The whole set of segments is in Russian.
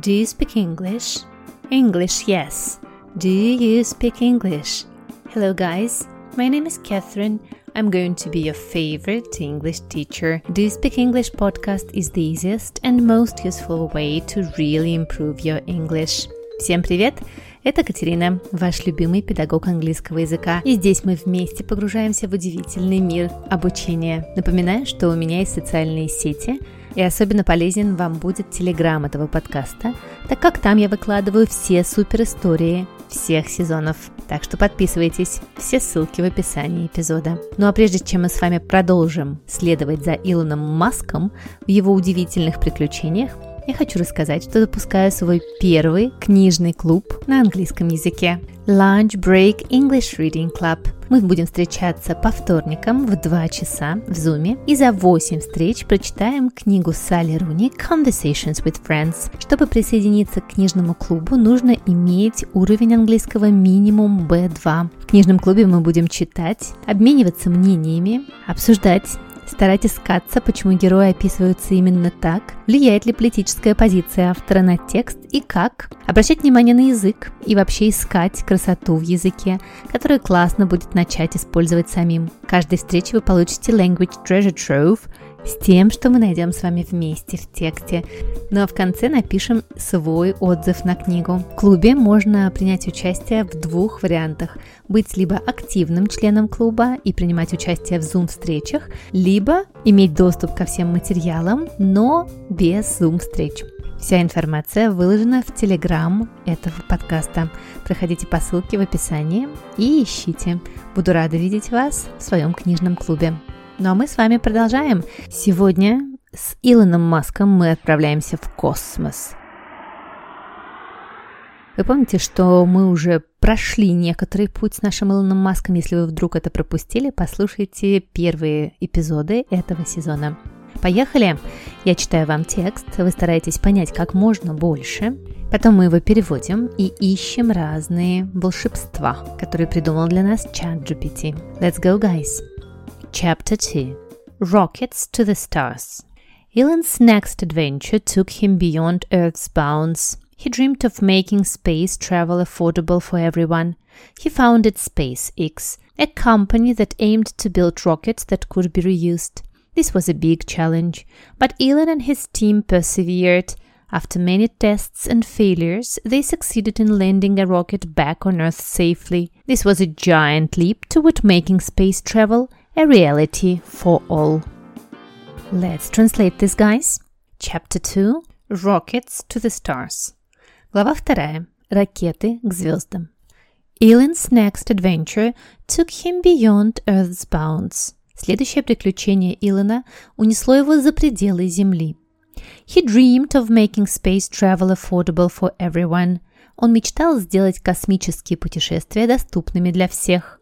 Do you speak English? English, yes. Do you speak English? Hello, guys. My name is Catherine. I'm going to be your favorite English teacher. Do you speak English podcast is the easiest and most useful way to really improve your English. Всем привет! Это Катерина, ваш любимый педагог английского языка. И здесь мы вместе погружаемся в удивительный мир обучения. Напоминаю, что у меня есть социальные сети, и особенно полезен вам будет телеграм этого подкаста, так как там я выкладываю все супер истории всех сезонов. Так что подписывайтесь, все ссылки в описании эпизода. Ну а прежде чем мы с вами продолжим следовать за Илоном Маском в его удивительных приключениях, я хочу рассказать, что запускаю свой первый книжный клуб на английском языке. Lunch Break English Reading Club. Мы будем встречаться по вторникам в 2 часа в Зуме и за 8 встреч прочитаем книгу Салли Руни Conversations with Friends. Чтобы присоединиться к книжному клубу, нужно иметь уровень английского минимум B2. В книжном клубе мы будем читать, обмениваться мнениями, обсуждать Старайтесь искаться, почему герои описываются именно так, влияет ли политическая позиция автора на текст и как, обращать внимание на язык и вообще искать красоту в языке, которую классно будет начать использовать самим. В каждой встрече вы получите Language Treasure Trove – с тем, что мы найдем с вами вместе в тексте. Ну а в конце напишем свой отзыв на книгу. В клубе можно принять участие в двух вариантах. Быть либо активным членом клуба и принимать участие в Zoom-встречах, либо иметь доступ ко всем материалам, но без Zoom-встреч. Вся информация выложена в Телеграм этого подкаста. Проходите по ссылке в описании и ищите. Буду рада видеть вас в своем книжном клубе. Ну а мы с вами продолжаем. Сегодня с Илоном Маском мы отправляемся в космос. Вы помните, что мы уже прошли некоторый путь с нашим Илоном Маском. Если вы вдруг это пропустили, послушайте первые эпизоды этого сезона. Поехали! Я читаю вам текст, вы стараетесь понять как можно больше. Потом мы его переводим и ищем разные волшебства, которые придумал для нас чат GPT. Let's go, guys! Chapter 2 Rockets to the Stars Elon's next adventure took him beyond Earth's bounds. He dreamed of making space travel affordable for everyone. He founded SpaceX, a company that aimed to build rockets that could be reused. This was a big challenge, but Elon and his team persevered. After many tests and failures, they succeeded in landing a rocket back on Earth safely. This was a giant leap toward making space travel a reality for all. Let's translate this, guys. Chapter 2 Rockets to the Stars. Глава 2. Ракеты к звездам. Elon's next adventure took him beyond Earth's bounds. Следующее приключение Илона унесло его за пределы Земли. He dreamed of making space travel affordable for everyone. Он мечтал сделать космические путешествия доступными для всех.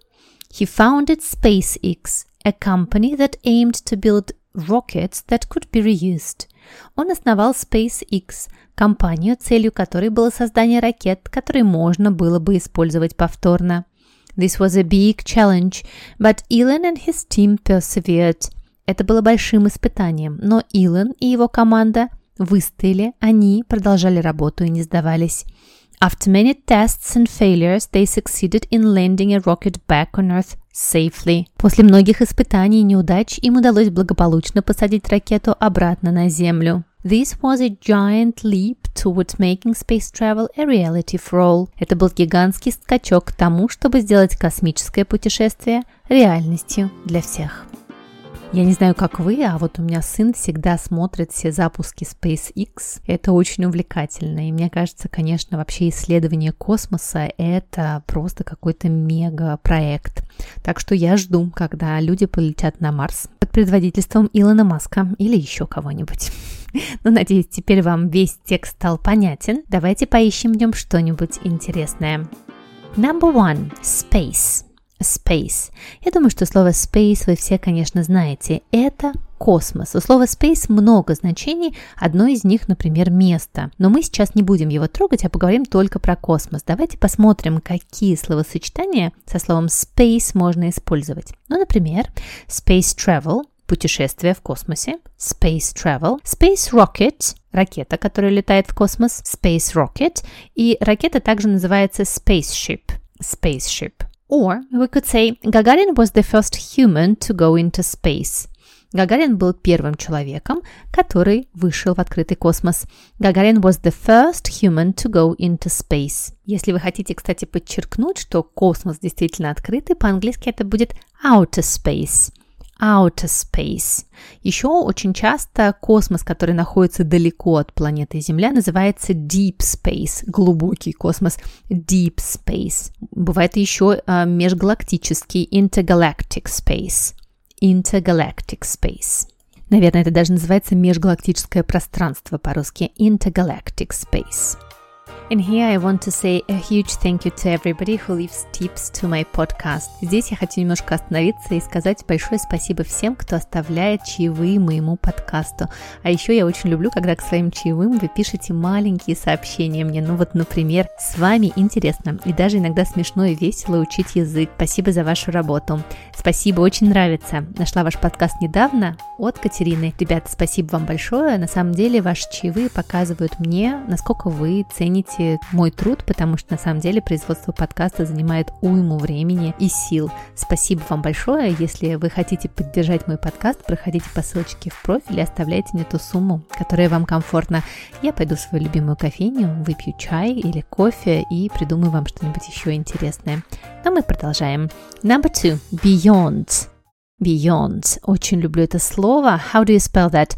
He founded SpaceX, a company that aimed to build rockets that could be reused. Он основал SpaceX, компанию, целью которой было создание ракет, которые можно было бы использовать повторно. This was a big challenge, but Elon and his team persevered. Это было большим испытанием, но Илон и его команда выстояли, они продолжали работу и не сдавались. After many tests and failures, they succeeded in landing a rocket back on Earth safely. После многих испытаний и неудач им удалось благополучно посадить ракету обратно на Землю. This was a giant leap towards making space travel a reality for all. Это был гигантский скачок к тому, чтобы сделать космическое путешествие реальностью для всех. Я не знаю, как вы, а вот у меня сын всегда смотрит все запуски SpaceX. Это очень увлекательно. И мне кажется, конечно, вообще исследование космоса – это просто какой-то мега-проект. Так что я жду, когда люди полетят на Марс под предводительством Илона Маска или еще кого-нибудь. Ну, надеюсь, теперь вам весь текст стал понятен. Давайте поищем в нем что-нибудь интересное. Number one. Space. Space. Я думаю, что слово space вы все, конечно, знаете. Это космос. У слова space много значений, одно из них, например, место. Но мы сейчас не будем его трогать, а поговорим только про космос. Давайте посмотрим, какие словосочетания со словом space можно использовать. Ну, например, space travel – путешествие в космосе, space travel, space rocket, ракета, которая летает в космос, space rocket, и ракета также называется spaceship, spaceship. Or we could say Gagarin was the first human to go into space. Гагарин был первым человеком, который вышел в открытый космос. Гагарин was the first human to go into space. Если вы хотите, кстати, подчеркнуть, что космос действительно открытый, по-английски это будет outer space outer space. Еще очень часто космос, который находится далеко от планеты Земля, называется deep space, глубокий космос, deep space. Бывает еще э, межгалактический intergalactic space, intergalactic space. Наверное, это даже называется межгалактическое пространство по-русски, intergalactic space. And here I want to say a huge thank you to everybody who leaves tips to my podcast. Здесь я хочу немножко остановиться и сказать большое спасибо всем, кто оставляет чаевые моему подкасту. А еще я очень люблю, когда к своим чаевым вы пишете маленькие сообщения мне. Ну вот, например, с вами интересно и даже иногда смешно и весело учить язык. Спасибо за вашу работу. Спасибо, очень нравится. Нашла ваш подкаст недавно от Катерины. Ребята, спасибо вам большое. На самом деле ваши чаевые показывают мне, насколько вы цените цените мой труд, потому что на самом деле производство подкаста занимает уйму времени и сил. Спасибо вам большое. Если вы хотите поддержать мой подкаст, проходите по ссылочке в профиль и оставляйте мне ту сумму, которая вам комфортна. Я пойду в свою любимую кофейню, выпью чай или кофе и придумаю вам что-нибудь еще интересное. Но мы продолжаем. Number two. Beyond. Beyond. Очень люблю это слово. How do you spell that?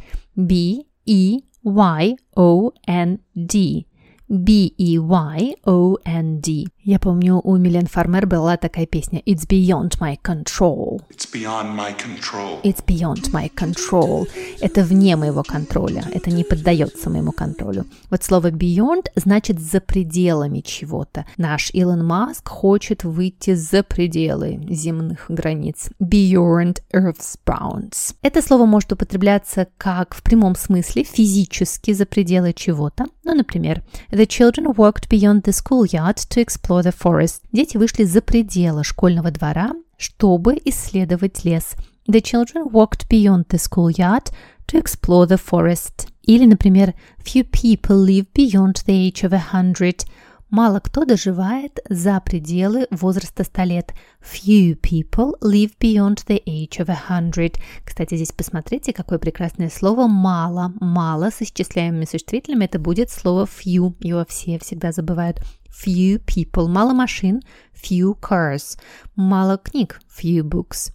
B E Y O N D. Я помню, у Милен Фармер была такая песня «It's beyond my control». It's beyond my control. It's beyond my control. Это вне моего контроля. Это не поддается моему контролю. Вот слово beyond значит за пределами чего-то. Наш Илон Маск хочет выйти за пределы земных границ. Beyond Earth's bounds. Это слово может употребляться как в прямом смысле, физически за пределы чего-то. Ну, например, The children walked beyond the schoolyard to explore explore the forest. Дети вышли за пределы школьного двора, чтобы исследовать лес. The children walked beyond the schoolyard to explore the forest. Или, например, few people live beyond the age of a hundred. Мало кто доживает за пределы возраста 100 лет. Few people live beyond the age of a hundred. Кстати, здесь посмотрите, какое прекрасное слово «мало». «Мало» с исчисляемыми существительными это будет слово few. Его все всегда забывают. Few people. Мало машин. Few cars. Мало книг. Few books.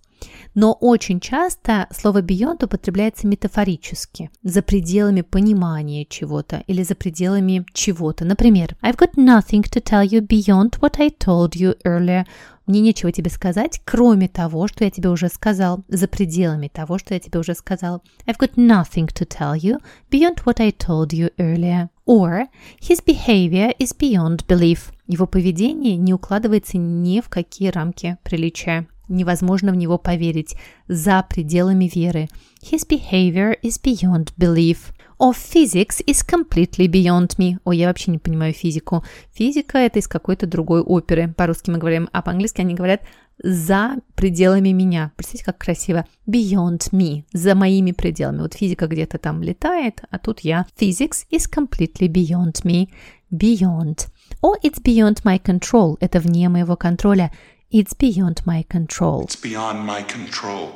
Но очень часто слово beyond употребляется метафорически, за пределами понимания чего-то или за пределами чего-то. Например, I've got nothing to tell you beyond what I told you earlier. Мне нечего тебе сказать, кроме того, что я тебе уже сказал, за пределами того, что я тебе уже сказал. I've got nothing to tell you beyond what I told you earlier. Or his behavior is beyond belief. Его поведение не укладывается ни в какие рамки приличия. Невозможно в него поверить за пределами веры. His behavior is beyond belief. Or physics is completely beyond me. О, я вообще не понимаю физику. Физика это из какой-то другой оперы. По-русски мы говорим, а по-английски они говорят за пределами меня. Представьте, как красиво. Beyond me. За моими пределами. Вот физика где-то там летает, а тут я. Physics is completely beyond me. Beyond. Or it's beyond my control. Это вне моего контроля. It's beyond my control. It's beyond my control.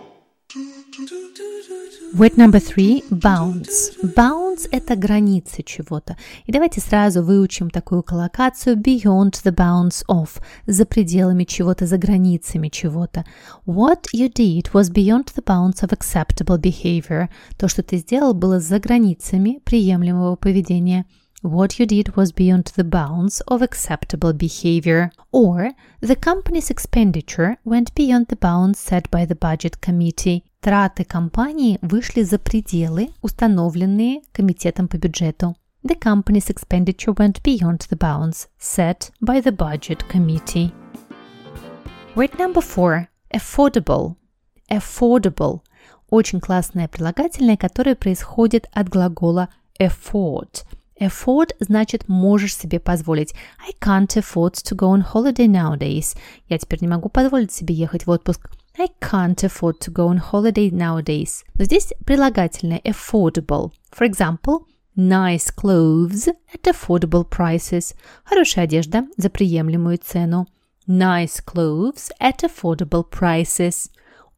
Word number three – bounds. Bounds – это границы чего-то. И давайте сразу выучим такую коллокацию beyond the bounds of – за пределами чего-то, за границами чего-то. What you did was beyond the bounds of acceptable behavior. То, что ты сделал, было за границами приемлемого поведения – what you did was beyond the bounds of acceptable behavior, or the company's expenditure went beyond the bounds set by the budget committee. Траты компании вышли за пределы, установленные комитетом по бюджету. The company's expenditure went beyond the bounds set by the budget committee. Word number four. Affordable. Affordable. Очень классное прилагательное, которое происходит от глагола afford – Afford значит можешь себе позволить. I can't afford to go on holiday nowadays. Я теперь не могу позволить себе ехать в отпуск. I can't afford to go on holiday nowadays. Но здесь прилагательное affordable. For example, nice clothes at affordable prices. Хорошая одежда за приемлемую цену. Nice clothes at affordable prices.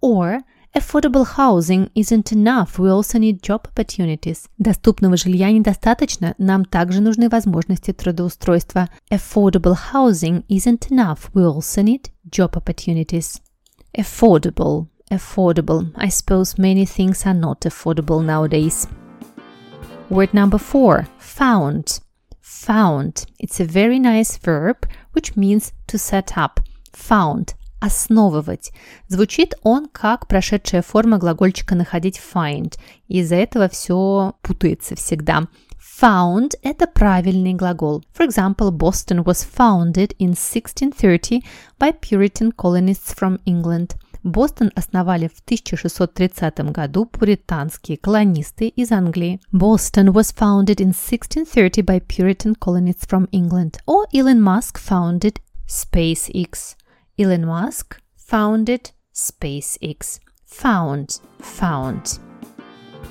Or Affordable housing isn't enough, we also need job opportunities. Доступного жилья недостаточно, нам также нужны возможности трудоустройства. Affordable housing isn't enough, we also need job opportunities. Affordable, affordable. I suppose many things are not affordable nowadays. Word number four, found. Found. It's a very nice verb which means to set up. Found основывать. Звучит он как прошедшая форма глагольчика находить find. Из-за этого все путается всегда. Found – это правильный глагол. For example, Boston was founded in 1630 by Puritan colonists from England. Бостон основали в 1630 году пуританские колонисты из Англии. Boston was founded in 1630 by Puritan colonists from England. Or Elon Musk founded SpaceX. Elon Musk founded SpaceX. Found, found.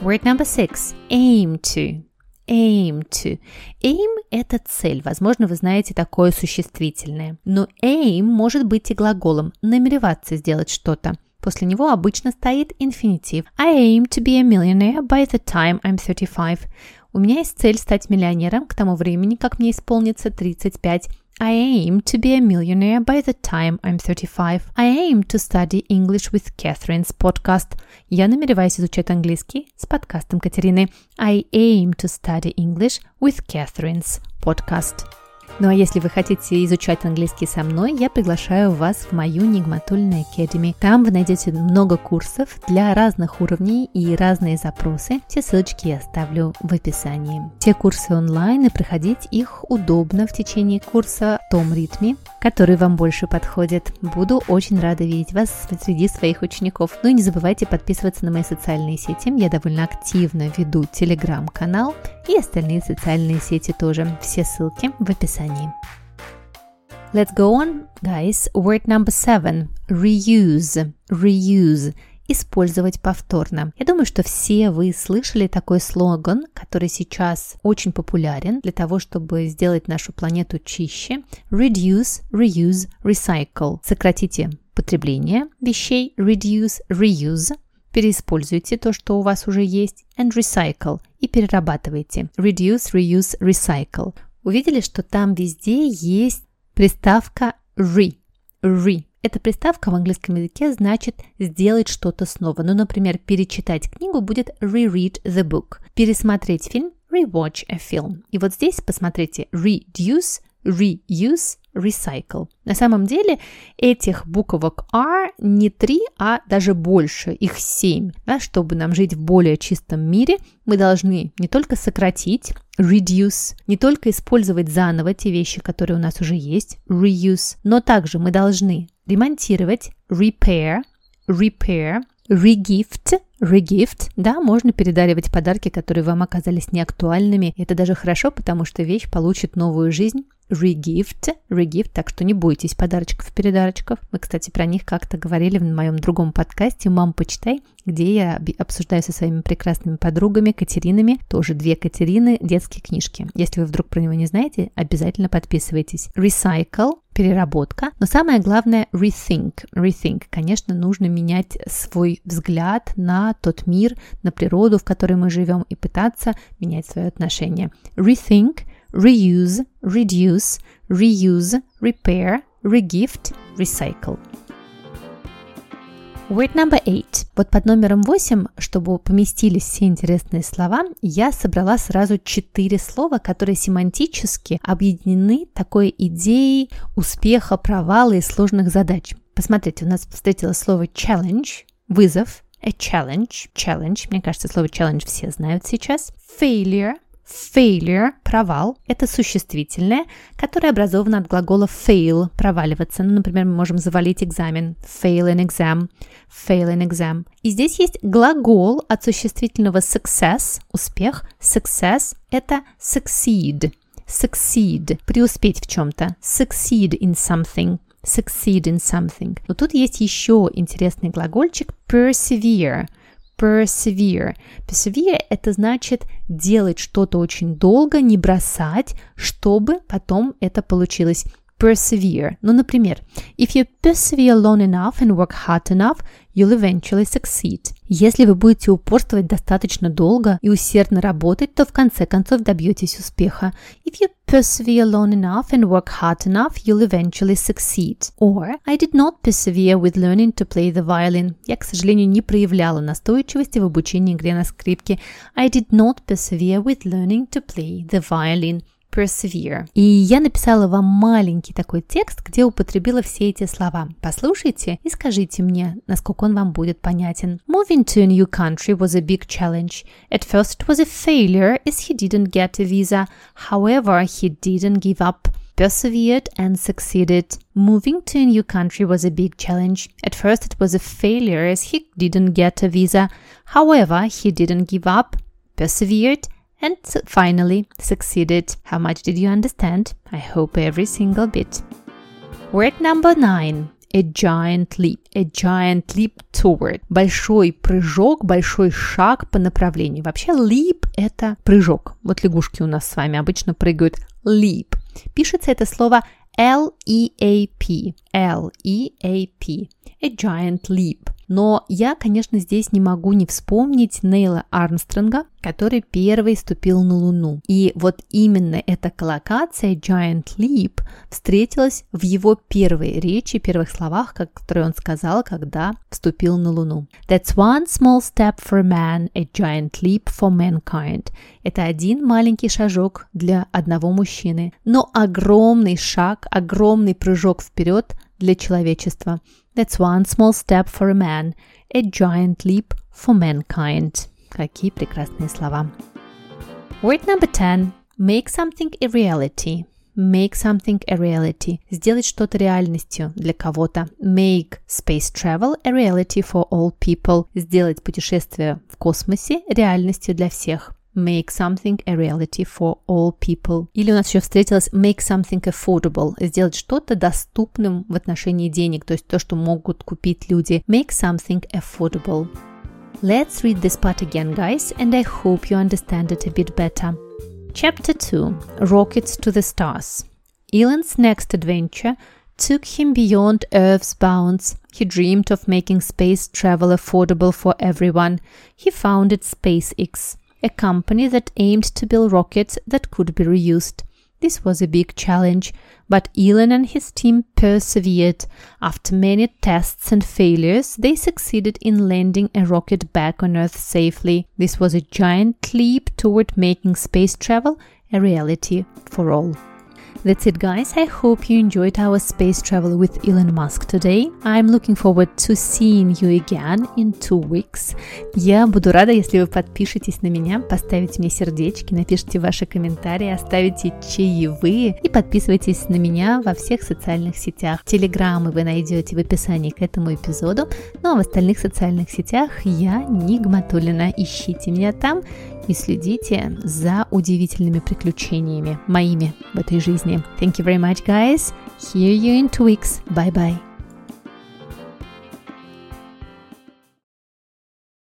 Word number six. Aim to. Aim to. Aim – это цель. Возможно, вы знаете такое существительное. Но aim может быть и глаголом намереваться сделать что-то. После него обычно стоит инфинитив. I aim to be a millionaire by the time I'm 35. У меня есть цель стать миллионером к тому времени, как мне исполнится 35. I aim to be a millionaire by the time I'm 35. I aim to study English with Catherine's podcast. Я намереваюсь изучать английский с подкастом Катерины. I aim to study English with Catherine's podcast. Ну а если вы хотите изучать английский со мной, я приглашаю вас в мою Нигматульную Academy. Там вы найдете много курсов для разных уровней и разные запросы. Все ссылочки я оставлю в описании. Все курсы онлайн и проходить их удобно в течение курса в том ритме, который вам больше подходит. Буду очень рада видеть вас среди своих учеников. Ну и не забывайте подписываться на мои социальные сети. Я довольно активно веду телеграм-канал и остальные социальные сети тоже. Все ссылки в описании. Let's go on, guys. Word number seven. Reuse. Reuse. Использовать повторно. Я думаю, что все вы слышали такой слоган, который сейчас очень популярен для того, чтобы сделать нашу планету чище. Reduce, reuse, recycle. Сократите потребление вещей. Reduce, reuse переиспользуйте то, что у вас уже есть, and recycle и перерабатывайте. Reduce, reuse, recycle. Увидели, что там везде есть приставка re. Re. Эта приставка в английском языке значит сделать что-то снова. Ну, например, перечитать книгу будет reread the book. Пересмотреть фильм rewatch a film. И вот здесь посмотрите reduce, reuse, recycle. На самом деле этих буквок R не три, а даже больше, их семь. Да, чтобы нам жить в более чистом мире, мы должны не только сократить, reduce, не только использовать заново те вещи, которые у нас уже есть, reuse, но также мы должны ремонтировать, repair, repair, regift, regift, да, можно передаривать подарки, которые вам оказались неактуальными. Это даже хорошо, потому что вещь получит новую жизнь regift, regift, так что не бойтесь подарочков-передарочков. Мы, кстати, про них как-то говорили в моем другом подкасте «Мам, почитай», где я обсуждаю со своими прекрасными подругами Катеринами, тоже две Катерины, детские книжки. Если вы вдруг про него не знаете, обязательно подписывайтесь. Recycle, переработка, но самое главное rethink. Rethink, конечно, нужно менять свой взгляд на тот мир, на природу, в которой мы живем, и пытаться менять свое отношение. Rethink – reuse, reduce, reuse, repair, regift, recycle. Word number eight. Вот под номером 8, чтобы поместились все интересные слова, я собрала сразу четыре слова, которые семантически объединены такой идеей успеха, провала и сложных задач. Посмотрите, у нас встретилось слово challenge, вызов, a challenge, challenge, мне кажется, слово challenge все знают сейчас, failure, Failure – провал – это существительное, которое образовано от глагола fail – проваливаться. Ну, например, мы можем завалить экзамен – fail an exam, fail an exam. И здесь есть глагол от существительного success – успех. Success – это succeed, succeed – преуспеть в чем-то, succeed in something – succeed in something. Но тут есть еще интересный глагольчик persevere. Persevere. Persevere – это значит делать что-то очень долго, не бросать, чтобы потом это получилось persevere. Ну, например, if you persevere long enough and work hard enough, you'll eventually succeed. Если вы будете упорствовать достаточно долго и усердно работать, то в конце концов добьетесь успеха. If you persevere long enough and work hard enough, you'll eventually succeed. Or, I did not persevere with learning to play the violin. Я, к сожалению, не проявляла настойчивости в обучении игре на скрипке. I did not persevere with learning to play the violin Persevere. И я написала вам маленький такой текст, где употребила все эти слова. Послушайте и скажите мне, насколько он вам будет понятен. Moving to a new country was a big challenge. At first it was a failure as he didn't get a visa. However, he didn't give up persevered and succeeded. Moving to a new country was a big challenge. At first, it was a failure as he didn't get a visa. However, he didn't give up, persevered, and finally succeeded. How much did you understand? I hope every single bit. Word number nine. A giant leap. A giant leap toward. Большой прыжок, большой шаг по направлению. Вообще leap – это прыжок. Вот лягушки у нас с вами обычно прыгают leap. Пишется это слово L-E-A-P. L-E-A-P. A giant leap. Но я, конечно, здесь не могу не вспомнить Нейла Армстронга, который первый ступил на Луну. И вот именно эта коллокация Giant Leap встретилась в его первой речи, первых словах, которые он сказал, когда вступил на Луну. That's one small step for man, a giant leap for mankind. Это один маленький шажок для одного мужчины, но огромный шаг, огромный прыжок вперед для человечества. That's one small step for a man, a giant leap for mankind. Какие прекрасные слова. Word number 10. Make something a reality. Make something a reality. Сделать что-то реальностью для кого-то. Make space travel a reality for all people. Сделать путешествие в космосе реальностью для всех make something a reality for all people. Или у нас еще встретилось make something affordable, сделать что-то доступным в отношении денег, то есть то, что могут купить люди. Make something affordable. Let's read this part again, guys, and I hope you understand it a bit better. Chapter 2 Rockets to the Stars. Elon's next adventure took him beyond Earth's bounds. He dreamed of making space travel affordable for everyone. He founded SpaceX a company that aimed to build rockets that could be reused. This was a big challenge, but Elon and his team persevered. After many tests and failures, they succeeded in landing a rocket back on Earth safely. This was a giant leap toward making space travel a reality for all. That's it, guys. I hope you enjoyed our space travel with Elon Musk today. I'm looking forward to seeing you again in two weeks. Я буду рада, если вы подпишетесь на меня, поставите мне сердечки, напишите ваши комментарии, оставите чаевые и подписывайтесь на меня во всех социальных сетях. Телеграммы вы найдете в описании к этому эпизоду, ну а в остальных социальных сетях я Нигматулина. Ищите меня там и следите за удивительными приключениями моими в этой жизни. Thank you very much, guys. Hear you in two weeks. Bye bye.